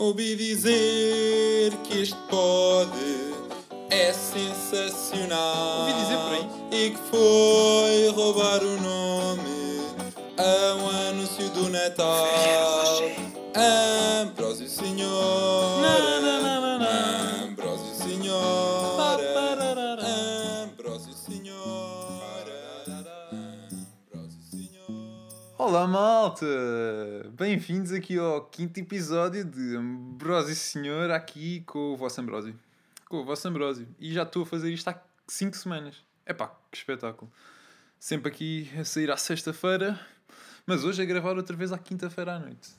Ouvi dizer que este pod é sensacional. Ouvi dizer por aí. E que foi roubar o nome a um anúncio do Natal. Ambrósio Senhor. Na, na, na, na, na. Ambrósio Senhor. Ambrósio Senhor. Ambrósio Senhor. Olá malta! Bem-vindos aqui ao quinto episódio de Ambrósio Senhor, aqui com o vosso Ambrósio. Com o vosso Ambrósio. E já estou a fazer isto há 5 semanas. Epá, que espetáculo. Sempre aqui a sair à sexta-feira, mas hoje a gravar outra vez à quinta-feira à noite.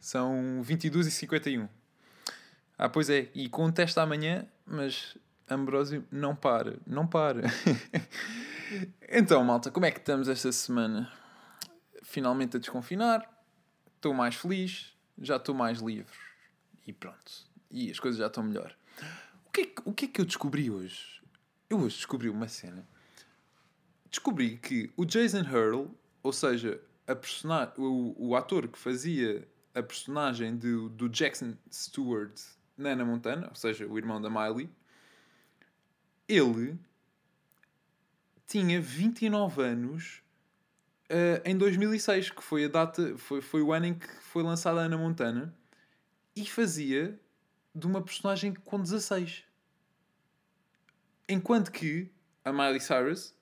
São 22h51. Ah, pois é, e com um teste amanhã, mas Ambrósio não para, não para. então, malta, como é que estamos esta semana? finalmente a desconfinar, estou mais feliz, já estou mais livre e pronto. E as coisas já estão melhor. O que, é que, o que é que eu descobri hoje? Eu hoje descobri uma cena. Descobri que o Jason Hurl, ou seja, a persona o, o ator que fazia a personagem do, do Jackson Stewart na Ana Montana, ou seja, o irmão da Miley, ele tinha 29 anos Uh, em 2006, que foi a data, foi, foi o ano em que foi lançada a Ana Montana, e fazia de uma personagem com 16. Enquanto que a Miley Cyrus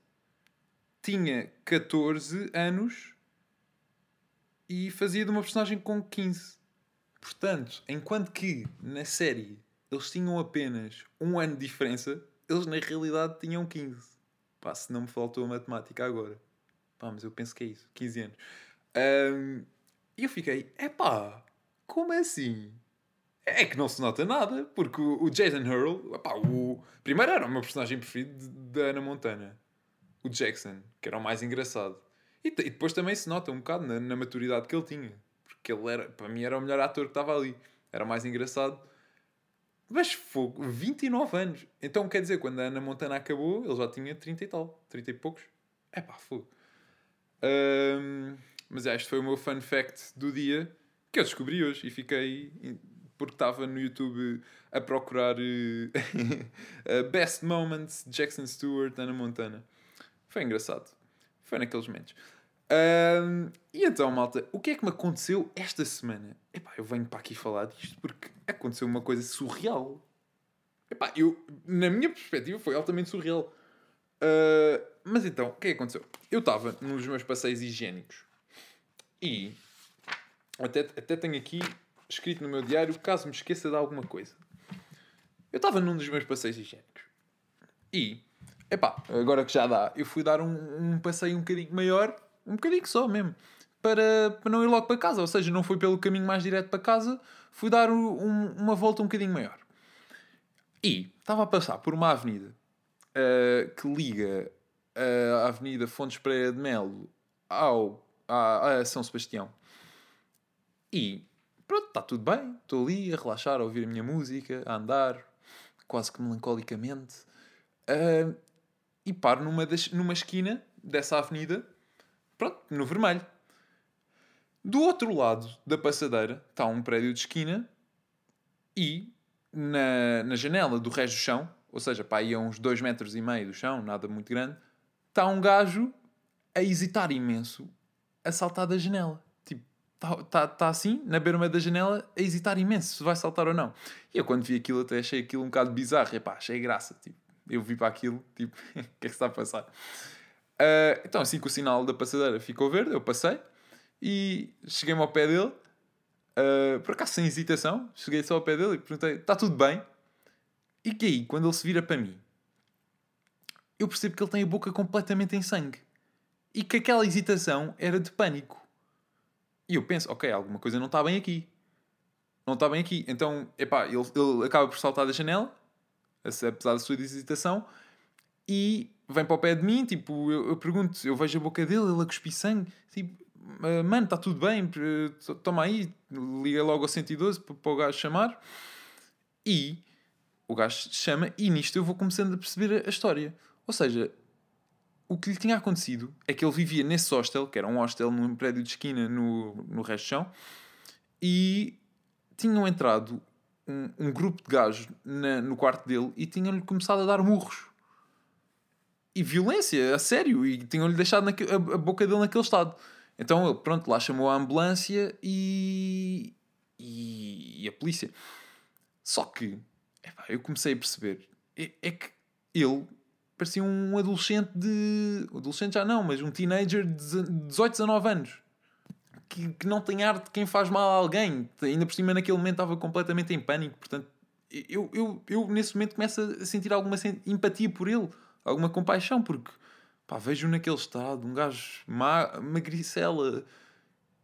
tinha 14 anos e fazia de uma personagem com 15. Portanto, enquanto que na série eles tinham apenas um ano de diferença, eles na realidade tinham 15. Pá, se não me faltou a matemática agora. Pá, mas eu penso que é isso, 15 anos. E eu fiquei, epá, como é assim? É que não se nota nada, porque o Jason Hurl, epá, o primeiro era o meu personagem preferido da Ana Montana, o Jackson, que era o mais engraçado. E, e depois também se nota um bocado na, na maturidade que ele tinha, porque ele era, para mim, era o melhor ator que estava ali, era o mais engraçado. Mas fogo, 29 anos. Então quer dizer, quando a Ana Montana acabou, ele já tinha 30 e tal, 30 e poucos. É pá, fogo. Ahm, mas é, este foi o meu fun fact do dia que eu descobri hoje e fiquei porque estava no YouTube a procurar eh, Best Moments Jackson Stewart Ana Montana. Foi engraçado. Foi naqueles momentos. Ahm, e então, malta, o que é que me aconteceu esta semana? Epá, eu venho para aqui falar disto porque aconteceu uma coisa surreal. Epá, eu, na minha perspectiva, foi altamente surreal. Uh, mas então, o que é que aconteceu? Eu estava nos meus passeios higiênicos e até, até tenho aqui escrito no meu diário caso me esqueça de alguma coisa. Eu estava num dos meus passeios higiênicos e, epá, agora que já dá, eu fui dar um, um passeio um bocadinho maior, um bocadinho só mesmo, para, para não ir logo para casa. Ou seja, não fui pelo caminho mais direto para casa, fui dar um- uma volta um bocadinho maior. E estava a passar por uma avenida uh, que liga a Avenida Fontes Pereira de Melo ao, a, São Sebastião. E pronto, está tudo bem. Estou ali a relaxar, a ouvir a minha música, a andar, quase que melancolicamente. Uh, e paro numa, das, numa esquina dessa avenida, pronto, no vermelho. Do outro lado da passadeira está um prédio de esquina e na, na janela do resto do chão, ou seja, para aí a uns 2 metros e meio do chão, nada muito grande, está um gajo a hesitar imenso a saltar da janela. Tipo, está tá, tá assim, na berma da janela, a hesitar imenso se vai saltar ou não. E eu quando vi aquilo até achei aquilo um bocado bizarro. Epá, achei graça. Tipo, eu vi para aquilo, tipo, o que é que está a passar? Ah, então assim que o sinal da passadeira ficou verde, eu passei e cheguei-me ao pé dele Uh, por acaso, sem hesitação, cheguei só ao pé dele e perguntei: está tudo bem? E que aí, quando ele se vira para mim, eu percebo que ele tem a boca completamente em sangue e que aquela hesitação era de pânico. E eu penso: ok, alguma coisa não está bem aqui. Não está bem aqui. Então, epá, ele, ele acaba por saltar da janela, apesar da sua hesitação, e vem para o pé de mim. Tipo, eu, eu pergunto: eu vejo a boca dele, ele a cuspir sangue. Tipo, "Ah, mano, está tudo bem, toma aí, liga logo ao 112 para, o gajo chamar. E o gajo chama, e nisto eu vou começando a perceber a história. Ou seja, o que lhe tinha acontecido é que ele vivia nesse hostel, que era um hostel num prédio de esquina no, no resto chão, e tinham entrado um, um grupo de gajos na- no quarto dele e tinham-lhe começado a dar murros. E violência, a sério, e tinham-lhe deixado naque- a, a boca dele naquele estado. Então ele, pronto, lá chamou a ambulância e, e, e a polícia. Só que, epá, eu comecei a perceber, é, é que ele parecia um adolescente de. Adolescente já não, mas um teenager de 18, 19 anos. Que, que não tem arte de quem faz mal a alguém. Ainda por cima, naquele momento, estava completamente em pânico. Portanto, eu, eu, eu nesse momento começo a sentir alguma empatia por ele, alguma compaixão, porque pá, vejo naquele estado um gajo ma magricela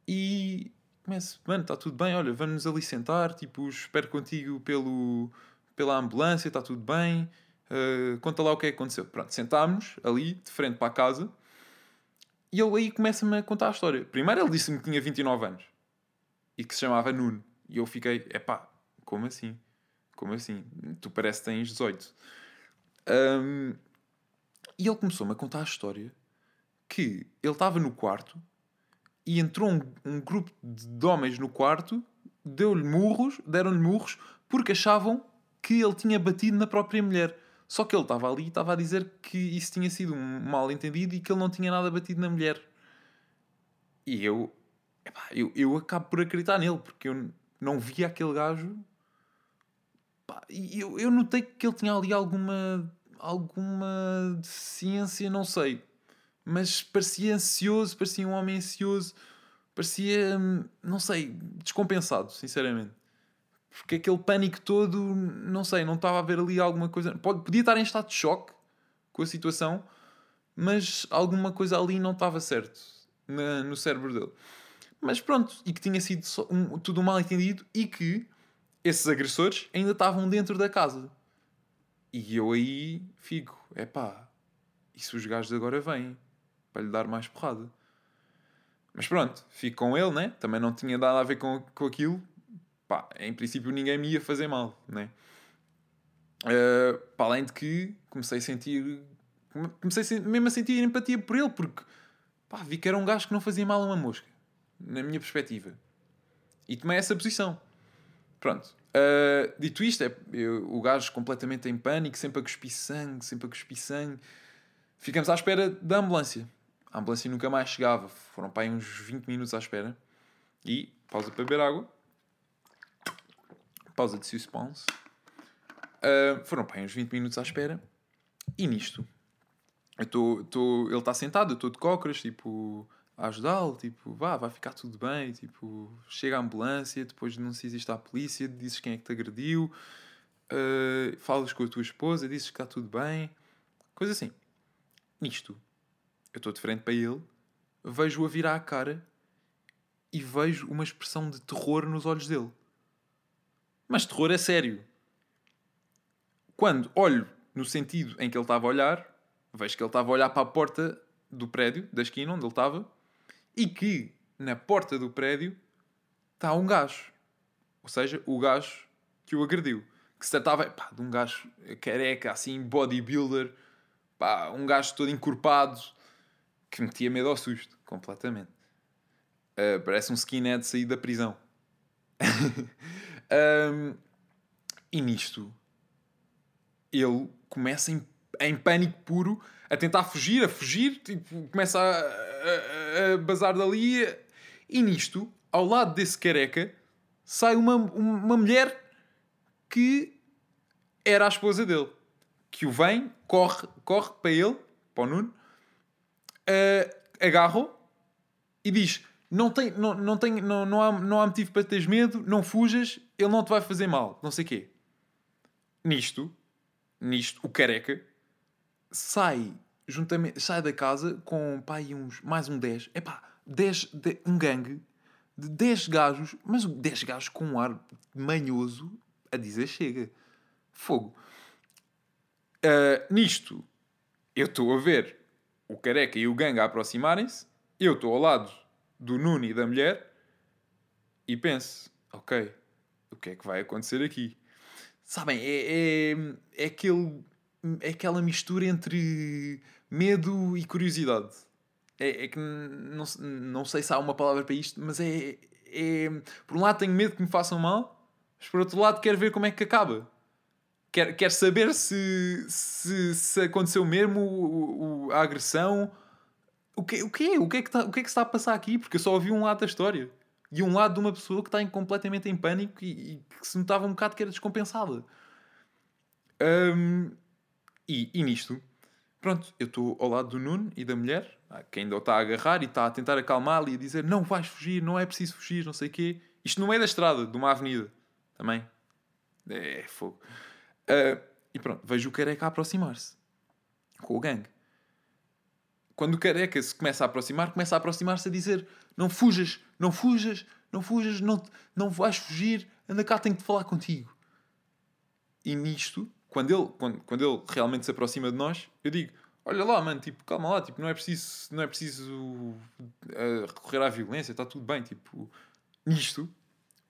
e começo, mano, está tudo bem, olha, vamos ali sentar, tipo, espero contigo pelo, pela ambulância, está tudo bem, uh, conta lá o que é que aconteceu. Pronto, sentámos ali, de frente para a casa, e ele aí começa-me a contar a história. Primeiro ele disse-me que tinha 29 anos e que se chamava Nuno, e eu fiquei, epá, como assim? Como assim? Tu parece que tens 18. Um, e ele começou-me a contar a história que ele estava no quarto e entrou um, um grupo de homens no quarto, deu-lhe murros, deram-lhe murros, porque achavam que ele tinha batido na própria mulher. Só que ele estava ali e estava a dizer que isso tinha sido um mal entendido e que ele não tinha nada batido na mulher. E eu, epá, eu, eu acabo por acreditar nele, porque eu não via aquele gajo. E eu, eu notei que ele tinha ali alguma, alguma deficiência, não sei mas parecia ansioso, parecia um homem ansioso, parecia, hum, não sei, descompensado, sinceramente. Porque aquele pânico todo, não sei, não estava a ver ali alguma coisa. Pode, podia estar em estado de choque com a situação, mas alguma coisa ali não estava certo na- no cérebro dele. Mas pronto, e que tinha sido um- tudo mal entendido e que esses agressores ainda estavam dentro da casa. E eu aí fico, é pá, e se os gajos agora vêm para lhe dar mais porrada? Mas pronto, fico com ele, né? Também não tinha nada a ver com, com aquilo. Pá, em princípio ninguém me ia fazer mal, né? Uh, para além de que comecei a sentir. Comecei a sen- mesmo a sentir empatia por ele, porque pá, vi que era um gajo que não fazia mal a uma mosca, na minha perspectiva. E tomei essa posição. Pronto. Uh, dito isto, é, eu- o gajo completamente em pânico, sempre a cuspir sangue, sempre a cuspir sangue. Ficamos à espera da ambulância. A ambulância nunca mais chegava. Foram para aí uns 20 minutos à espera. E, pausa para beber água. Pausa de suspense. Uh, foram aí uns 20 minutos à espera. E nisto, eu tô, tô, ele está sentado, eu estou de cócoras, tipo, a ajudá-lo, tipo, vá, vai ficar tudo bem, tipo, chega a ambulância, depois denuncias isto à polícia, dizes quem é que te agrediu, uh, falas com a tua esposa, dizes que está tudo bem, coisa assim. Nisto, eu estou de frente para ele, vejo-o a virar a cara e vejo uma expressão de terror nos olhos dele. Mas terror é sério. Quando olho no sentido em que ele estava a olhar, vejo que ele estava a olhar para a porta do prédio, da esquina onde ele estava, e que na porta do prédio está um gajo. Ou seja, o gajo que o agrediu. Que se tratava pá, de um gajo careca, assim, bodybuilder, pá, um gajo todo encorpado, que metia medo ao susto, completamente. Uh, parece um skinhead sair da prisão. Um, e nisto, ele começa em, em pânico puro a tentar fugir, a fugir, tipo, começa a, a, a bazar dali. E nisto, ao lado desse careca, sai uma, uma mulher que era a esposa dele. Que o vem, corre, corre para ele, para o Nuno, uh, agarra-o e diz: não, tem, não, não, tem, não, não, há, não há motivo para teres medo, não fujas, ele não te vai fazer mal, não sei quê. Nisto, nisto, o careca sai juntamente, sai da casa com pai uns, mais um 10, é pá, 10, de, um gangue de 10 gajos, mas 10 gajos com um ar manhoso a dizer chega. Fogo. Uh, nisto, eu estou a ver o careca e o gangue a aproximarem-se, eu estou ao lado do Nuno e da mulher e penso, ok, o que é que vai acontecer aqui? Sabem, é, é, é, aquele, é aquela mistura entre medo e curiosidade. É, é que não, não sei se há uma palavra para isto, mas é, é. Por um lado tenho medo que me façam mal, Mas por outro lado, quer ver como é que acaba. Quer, quer saber se, se, se aconteceu mesmo o- a agressão. O que, o, que, o, que é que tá, o que é que se está a passar aqui? Porque eu só ouvi um lado da história. E um lado de uma pessoa que está em- completamente em pânico e, e que se notava um bocado que era descompensada. Hum, e, e nisto, pronto, eu estou ao lado do Nuno e da mulher, ah, que ainda o está a agarrar e está a tentar acalmá-lo e a dizer: Não vais fugir, não é preciso fugir, não sei o quê. Isto no meio da estrada, de uma avenida. Também. É fogo. Ah, e pronto, vejo o careca a aproximar-se com o gangue. Quando o careca se começa a aproximar, começa a aproximar-se a dizer: Não fujas, não fujas, não fujas, não, não vais fugir, anda cá, tenho de falar contigo. E nisto, quando ele, quando, quando ele realmente se aproxima de nós, eu digo: Olha lá, mano, tipo, calma lá, tipo, não é preciso, não é preciso eh, recorrer à violência, está tudo bem. Tipo, nisto,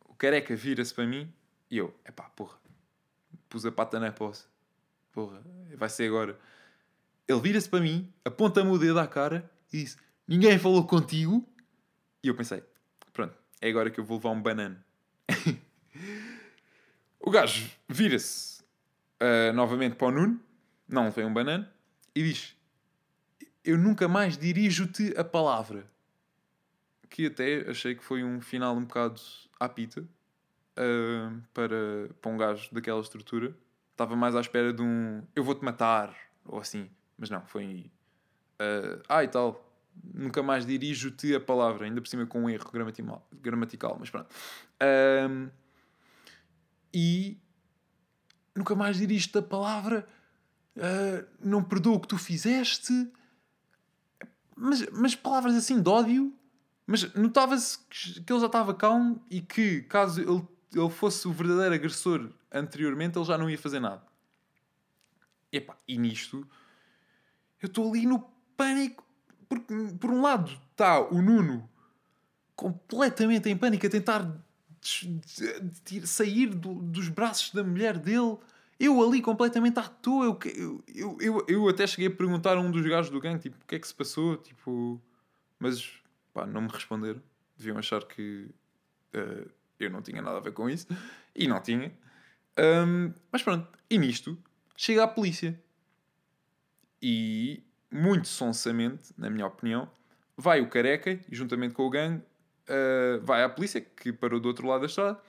o careca vira-se para mim e eu: Epá, porra, pus a pata na poça, porra, vai ser agora. Ele vira-se para mim, aponta-me o dedo à cara e diz: Ninguém falou contigo. E eu pensei: Pronto, é agora que eu vou levar um banano. o gajo vira-se ah, novamente para o Nuno, não levei um banano, e diz: Eu nunca mais dirijo-te a palavra. Que até achei que foi um final um bocado à pita ah, para, para um gajo daquela estrutura. Estava mais à espera de um eu vou-te matar, ou assim. Mas não, foi. ah, ah, e tal. Nunca mais dirijo-te a palavra, ainda por cima com um erro gramatical, gramatical mas pronto. Ahm, e nunca mais dirijo-te a palavra, ah, não perdoo o que tu fizeste, mas, mas palavras assim de ódio. Mas notava-se que que ele já estava calmo e que, caso ele, ele fosse o verdadeiro agressor anteriormente, ele já não ia fazer nada. Epá, e nisto, eu estou ali no pânico, porque por um lado está o Nuno completamente em pânico a tentar sair do- dos braços da mulher dele. Eu ali completamente à toa. Eu, eu, eu, eu, até cheguei a perguntar a um dos gajos do gangue, tipo, o que é que se passou? Tipo, mas pá, não me responderam. Deviam achar que eh, eu não tinha nada a ver com isso. E não tinha. Ahm, mas pronto, e nisto chega a polícia. E, muito sonsamente, na minha opinião, vai o careca e, juntamente com o gangue, ah, vai à polícia, que parou do outro lado da estrada,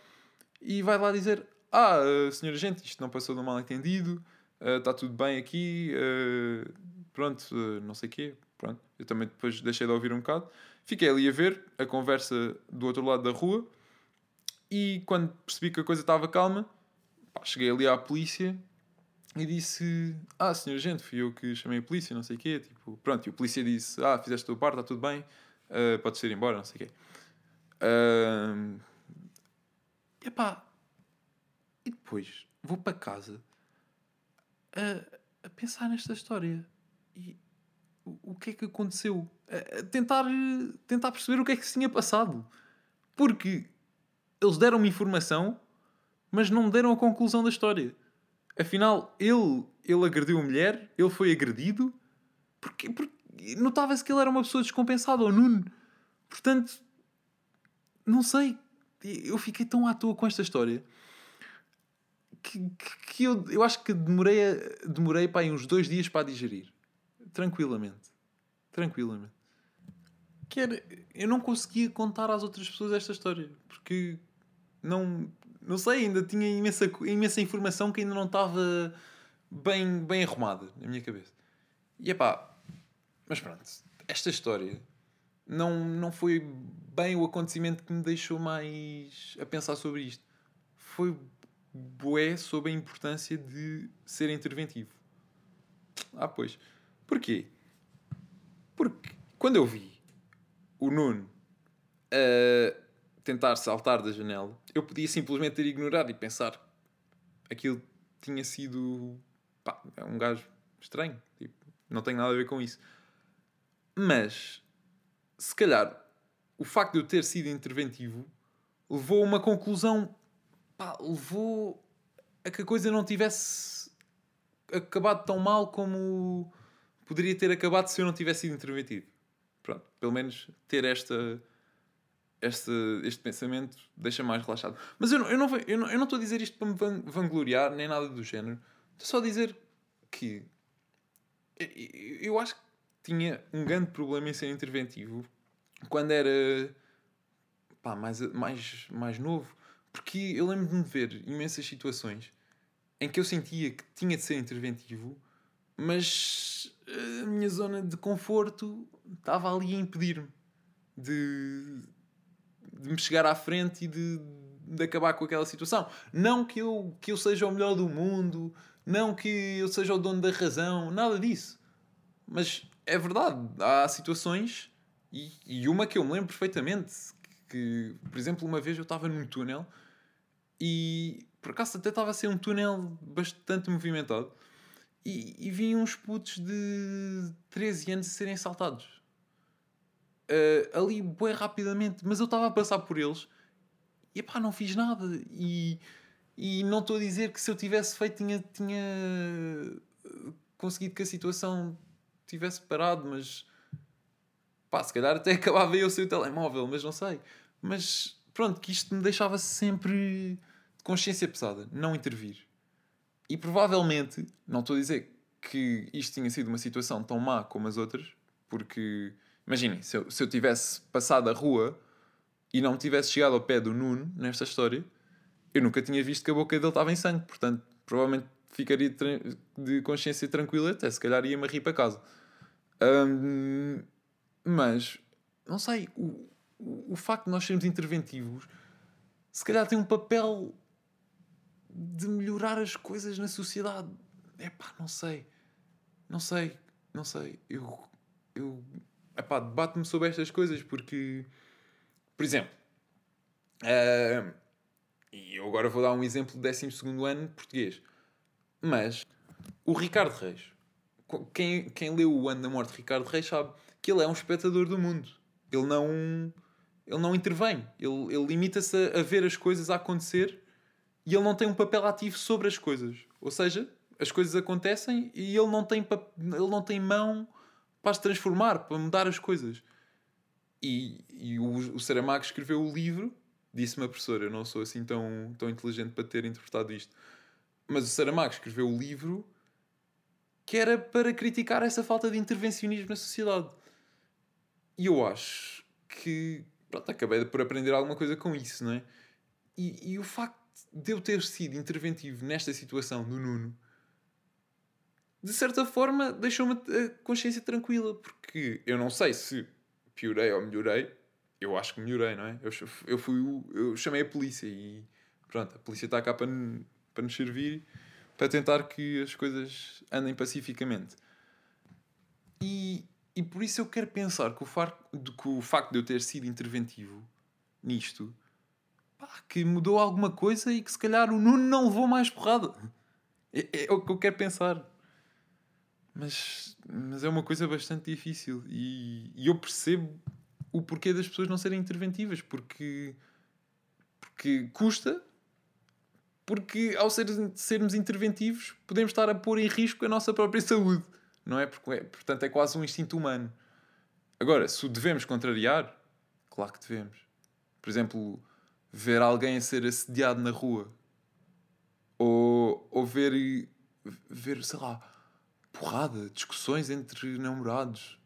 e vai lá dizer: Ah, ah, senhor agente, isto não passou de um mal-entendido, ah, está tudo bem aqui, ah, pronto, não sei o quê. Pronto. Eu também depois deixei de ouvir um bocado. Fiquei ali a ver a conversa do outro lado da rua, e quando percebi que a coisa estava calma, pá, cheguei ali à polícia e disse: Ah, senhor agente, fui eu que chamei a polícia, não sei o quê. Tipo, pronto, e o polícia disse: Ah, fizeste a tua parte, está tudo bem, ah, podes ir embora, não sei o quê. Ah, epá, e depois vou para casa a, a pensar nesta história e o, o que é que aconteceu? A, a tentar, tentar perceber o que é que se tinha passado. Porque eles deram-me informação, mas não me deram a conclusão da história. Afinal, ele, ele agrediu a mulher, ele foi agredido, porque, porque notava-se que ele era uma pessoa descompensada, o Nuno. Portanto, não sei. Eu fiquei tão à toa com esta história que, que, que eu, eu acho que demorei, demorei para uns dois dias para digerir. Tranquilamente. Tranquilamente. Que era, eu não conseguia contar às outras pessoas esta história porque não, não sei, ainda tinha imensa, imensa informação que ainda não estava bem, bem arrumada na minha cabeça. E epá, mas pronto, esta história não, não foi bem o acontecimento que me deixou mais a pensar sobre isto. Foi bué sobre a importância de ser interventivo. Ah, pois. Porquê? Porque quando eu vi o Nuno a tentar saltar da janela, eu podia simplesmente ter ignorado e pensar aquilo tinha sido pá, é um gajo estranho, tipo, não tem nada a ver com isso. Mas se calhar o facto de eu ter sido interventivo levou a uma conclusão, pá, levou a que a coisa não tivesse acabado tão mal como poderia ter acabado se eu não tivesse sido interventivo. Pronto, pelo menos ter esta este, este pensamento deixa mais relaxado. Mas eu não, não, eu não, eu não estou a dizer isto para me van- vangloriar, nem nada do género. Estou só a dizer que eu, acho que tinha um grande problema em ser interventivo quando era pá, mais, mais, mais novo. Porque eu lembro-me de ver imensas situações em que eu sentia que tinha de ser interventivo, mas a minha zona de conforto estava ali a impedir-me de, de me chegar à frente e de, de acabar com aquela situação. Não que eu, que eu seja o melhor do mundo, não que eu seja o dono da razão, nada disso. Mas é verdade, há situações, e, e uma que eu me lembro perfeitamente, que, por exemplo, uma vez eu estava num túnel e por acaso até estava a ser um túnel bastante movimentado e, e vi uns putos de 13 anos a serem assaltados. Uh, ali, bem rapidamente, mas eu estava a passar por eles e pá, não fiz nada. E, e não estou a dizer que se eu tivesse feito, tinha, tinha conseguido que a situação tivesse parado, mas pá, se calhar até acabava eu sem o telemóvel, mas não sei. Mas pronto, que isto me deixava sempre de consciência pesada, não intervir. E provavelmente, não estou a dizer que isto tinha sido uma situação tão má como as outras, porque imaginem, se eu, se eu tivesse passado a rua e não tivesse chegado ao pé do Nuno nesta história, eu nunca tinha visto que a boca dele estava em sangue, portanto, provavelmente ficaria de, consciência tranquila, até se calhar ia-me rir para casa. Hum, mas, não sei, o, o facto de nós sermos interventivos se calhar tem um papel de melhorar as coisas na sociedade. É pá, não sei. Não sei. Não sei. Eu. Eu. É pá, debato-me sobre estas coisas porque. Por exemplo. Uh, e eu agora vou dar um exemplo do 12 ano português. Mas. O Ricardo Reis. Quem, quem leu O Ano da Morte de Ricardo Reis sabe que ele é um espectador do mundo. Ele não. Ele não intervém. Ele, ele limita-se a, a ver as coisas a acontecer e ele não tem um papel ativo sobre as coisas. Ou seja, as coisas acontecem e ele não tem, ele não tem mão para as transformar, para mudar as coisas. E, e o, o Saramago escreveu o livro, disse-me a professora, eu não sou assim tão, tão inteligente para ter interpretado isto, mas o Saramago escreveu o livro que era para criticar essa falta de intervencionismo na sociedade. E eu acho que pronto, acabei por aprender alguma coisa com isso, não é? E, e o facto de eu ter sido interventivo nesta situação do Nuno, de certa forma deixou-me a consciência tranquila, porque eu não sei se piorei ou melhorei, eu acho que melhorei, não é? Eu, eu, fui eu chamei a polícia e pronto, a polícia está cá para, para nos servir, para tentar que as coisas andem pacificamente. E, e por isso eu quero pensar que o, far, que o facto de eu ter sido interventivo nisto pá, que mudou alguma coisa e que se calhar o Nuno não levou mais porrada. É, é o que eu quero pensar. Mas, mas é uma coisa bastante difícil e, e eu percebo o porquê das pessoas não serem interventivas, porque, porque custa, porque ao ser, sermos interventivos podemos estar a pôr em risco a nossa própria saúde, não é? Porque, é, portanto, é quase um instinto humano. Agora, se o devemos contrariar, claro que devemos. Por exemplo, ver alguém a ser assediado na rua ou, ou ver, ver, sei lá, porrada, discussões entre namorados.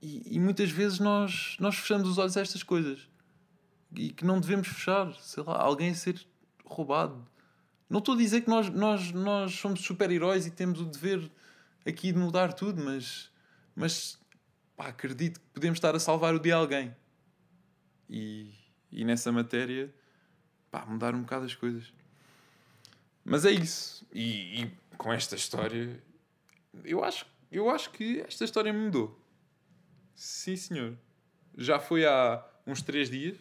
E, e muitas vezes nós, nós fechamos os olhos a estas coisas e que não devemos fechar, sei lá, alguém a ser roubado. Não estou a dizer que nós, nós, nós somos super-heróis e temos o dever aqui de mudar tudo, mas, mas pá, acredito que podemos estar a salvar o dia a alguém. E, e nessa matéria, pá, mudar um bocado as coisas. Mas é isso. E, e, com esta história, eu acho, eu acho que esta história me mudou. Sim, senhor. Já foi há uns 3 dias,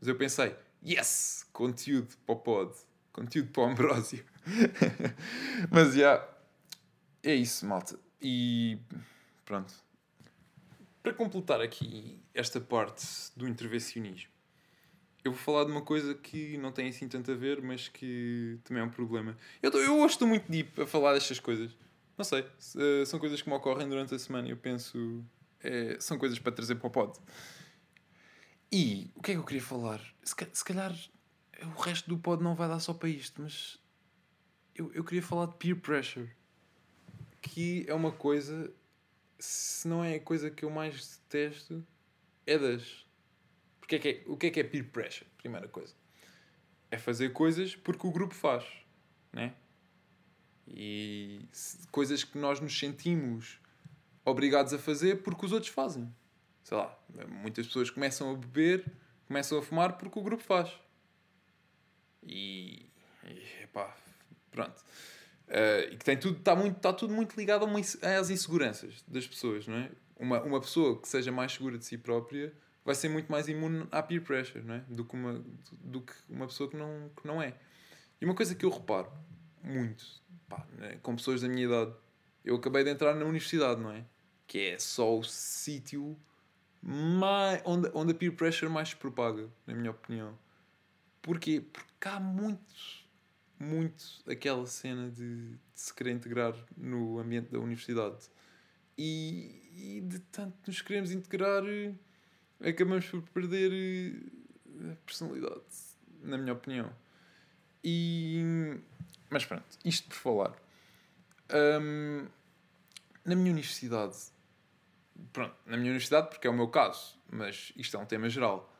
mas eu pensei, yes! Conteúdo para o pod. Conteúdo para o Ambrósio. mas já. É isso, malta. E pronto. Para completar aqui esta parte do intervencionismo, eu vou falar de uma coisa que não tem assim tanto a ver, mas que também é um problema. Eu, eu hoje estou muito deep a falar destas coisas. Não sei, são coisas que me ocorrem durante a semana e eu penso. É, são coisas para trazer para o pod. E o que é que eu queria falar? Se, calhar o resto do pod não vai dar só para isto, mas eu, eu queria falar de peer pressure. Que é uma coisa, se não é a coisa que eu mais detesto, é das. Porque é que é, o que é que é peer pressure? Primeira coisa. É fazer coisas porque o grupo faz, né? E coisas que nós nos sentimos obrigados a fazer porque os outros fazem. Sei lá, muitas pessoas começam a beber, começam a fumar porque o grupo faz. E. e pá, pronto. Uh, e que tem tudo, está muito, está tudo muito ligado uma, às inseguranças das pessoas, não é? Uma, uma pessoa que seja mais segura de si própria vai ser muito mais imune à peer pressure, não é? Do que uma, do que uma pessoa que não, que não é. E uma coisa que eu reparo muito, pá, né? com pessoas da minha idade, eu acabei de entrar na universidade, não é? Que é só o sítio mais, onde, onde a peer pressure mais se propaga, na minha opinião. Porquê? Porque há muito, muito aquela cena de, de se querer integrar no ambiente da universidade. E, e de tanto nos queremos integrar, acabamos por perder eh, a personalidade, na minha opinião. E, mas pronto, isto por falar. Um, na minha universidade, pronto, na minha universidade, porque é o meu caso, mas isto é um tema geral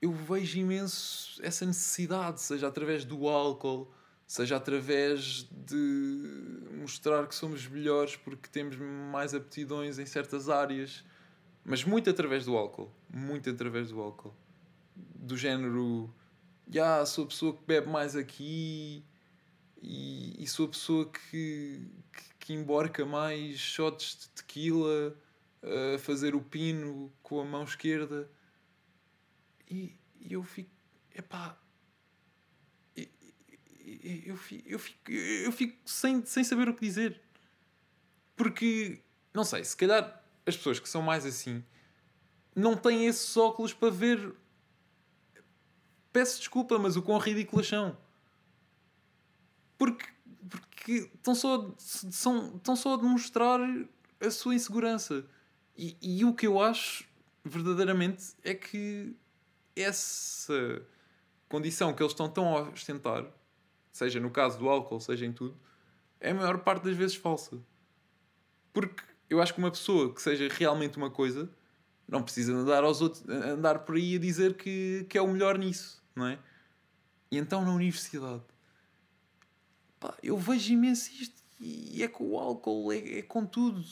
eu vejo imenso essa necessidade, seja através do álcool, seja através de mostrar que somos melhores porque temos mais aptidões em certas áreas, mas muito através do álcool, muito através do álcool. Do género, já yeah, sou a pessoa que bebe mais aqui e, e sou a pessoa que, que, que emborca mais shots de tequila a fazer o pino com a mão esquerda e, e eu fico. Epá. Eu fico, eu fico, eu fico sem, sem saber o que dizer. Porque, não sei, se calhar as pessoas que são mais assim não têm esses óculos para ver. Peço desculpa, mas o quão ridículas são. Porque, porque estão, só, são, estão só a demonstrar a sua insegurança. E, e o que eu acho verdadeiramente é que essa condição que eles estão tão a ostentar, seja no caso do álcool, seja em tudo, é a maior parte das vezes falsa. Porque eu acho que uma pessoa que seja realmente uma coisa não precisa andar aos outros, andar por aí a dizer que, que é o melhor nisso, não é? E então na universidade pá, eu vejo imenso isto e é com o álcool, é, é com tudo.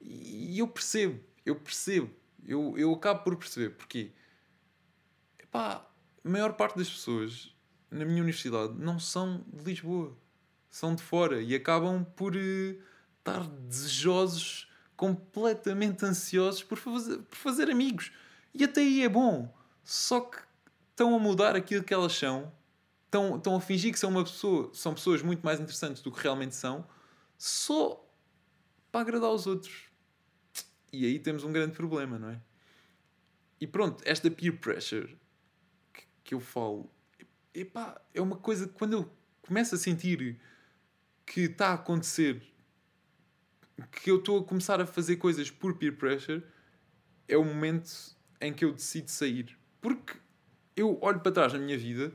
E eu percebo, eu percebo, eu, eu acabo por perceber porquê pá, a maior parte das pessoas na minha universidade não são de Lisboa, são de fora e acabam por uh, estar desejosos, completamente ansiosos por fazer, por fazer amigos. E até aí é bom, só que estão a mudar aquilo que elas são, estão, estão a fingir que são uma pessoa, são pessoas muito mais interessantes do que realmente são, só para agradar aos outros. E aí temos um grande problema, não é? E pronto, esta peer pressure que eu falo, epá, é uma coisa que quando eu começo a sentir que está a acontecer, que eu estou a começar a fazer coisas por peer pressure, é o momento em que eu decido sair. Porque eu olho para trás na minha vida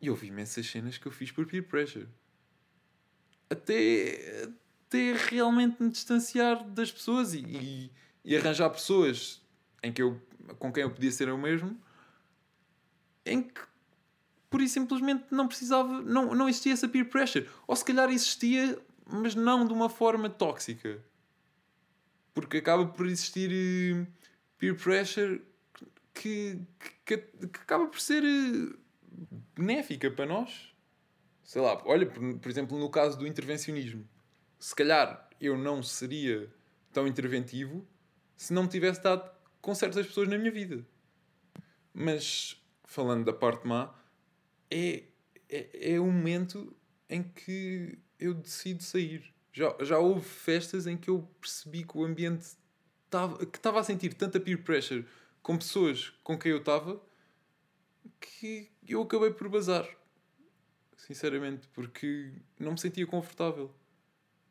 e vi imensas cenas que eu fiz por peer pressure. Até, até realmente me distanciar das pessoas e, e, e arranjar pessoas em que eu, com quem eu podia ser eu mesmo em que por isso simplesmente não precisava, não, não existia essa peer pressure. Ou se calhar existia, mas não de uma forma tóxica. Porque acaba por existir eh, peer pressure que, que, que, acaba por ser eh, benéfica para nós. Sei lá, olha, por, por exemplo, no caso do intervencionismo. Se calhar eu não seria tão interventivo se não me tivesse estado com certas pessoas na minha vida. Mas falando da parte má, é, é, é o momento em que eu decido sair. Já, já houve festas em que eu percebi que o ambiente estava, que estava a sentir tanta peer pressure com pessoas com quem eu estava que eu acabei por bazar. Sinceramente, porque não me sentia confortável.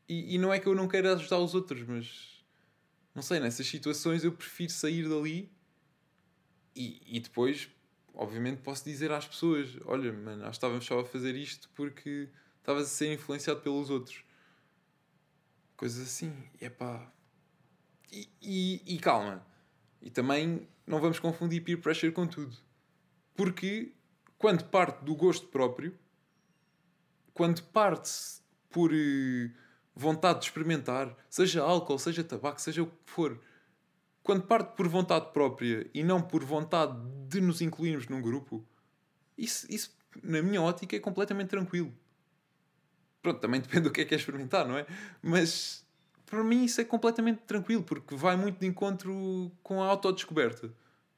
E, e não é que eu não queira ajudar os outros, mas não sei, nessas situações eu prefiro sair dali E, e depois, obviamente, posso dizer às pessoas: olha, mano, acho que estávamos só a fazer isto porque estavas a ser influenciado pelos outros. Coisas assim. E é pá. E, e, e calma. E também não vamos confundir peer pressure com tudo. Porque quando parte do gosto próprio, quando parte-se por eh, vontade de experimentar, seja álcool, seja tabaco, seja o que for, quando parte por vontade própria e não por vontade de nos incluirmos num grupo, isso, isso na minha ótica é completamente tranquilo. Pronto, também depende do que é que é experimentar, não é? Mas para mim isso é completamente tranquilo, porque vai muito de encontro com a autodescoberta,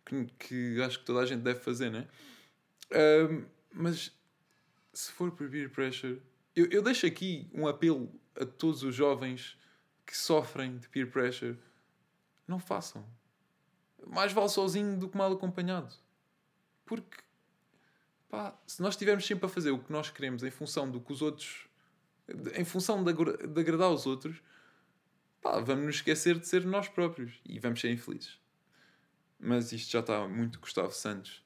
que, que acho que toda a gente deve fazer, não é? Um, mas se for por peer pressure, eu, eu deixo aqui um apelo a todos os jovens que sofrem de peer pressure: não façam. Mais vale sozinho do que mal acompanhado. Porque, pá, se nós estivermos sempre a fazer o que nós queremos em função do que os outros. em função de, de agradar aos outros, pá, vamos nos esquecer de ser nós próprios e vamos ser infelizes. Mas isto já está muito Gustavo Santos.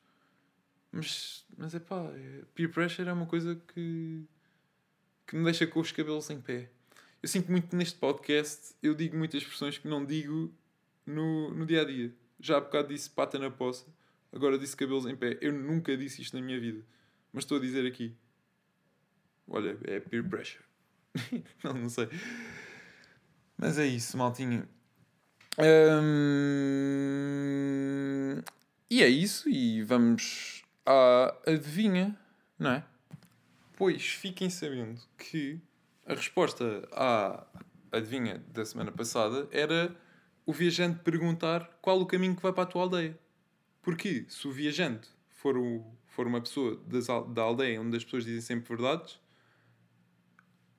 Mas, mas é pá, peer pressure é uma coisa que, que me deixa com os cabelos em pé. Eu sinto muito que neste podcast eu digo muitas expressões que não digo no, no dia a dia. Já há bocado disse pata na poça, agora disse cabelos em pé. Eu nunca disse isto na minha vida, mas estou a dizer aqui. Olha, é peer pressure. não, não sei. Mas é isso, maltinho. E é isso, e vamos à adivinha, não é? Pois fiquem sabendo que a resposta à adivinha da semana passada era o viajante perguntar qual o caminho que vai para a tua aldeia. Porque se o viajante for, o, for uma pessoa das, da aldeia onde as pessoas dizem sempre verdades,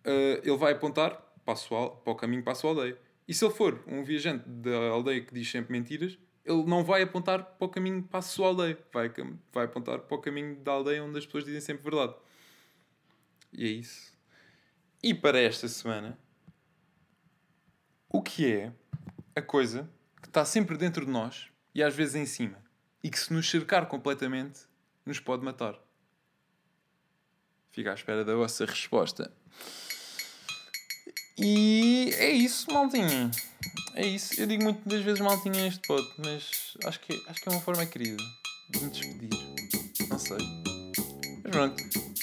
uh, ele vai apontar para, sua, para o caminho para a sua aldeia. E se ele for um viajante da aldeia que diz sempre mentiras, ele não vai apontar para o caminho para a sua aldeia, vai, vai apontar para o caminho da aldeia onde as pessoas dizem sempre verdade. E é isso. E para esta semana, o que é a coisa que está sempre dentro de nós e às vezes em cima e que se nos cercar completamente nos pode matar? Fica à espera da vossa resposta. E é isso, maltinha. É isso. Eu digo muitas vezes maltinha neste pod, mas acho que, acho que é uma forma querida de me despedir. Não sei. Mas pronto.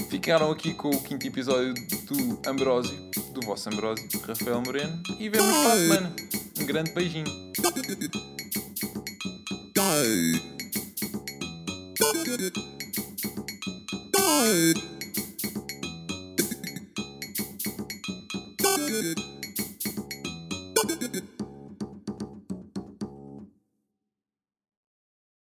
Ficaram aqui com o quinto episódio do Ambrósio, do vosso Ambrósio, Rafael Moreno, e vemos para a semana. Um grande beijinho. Good.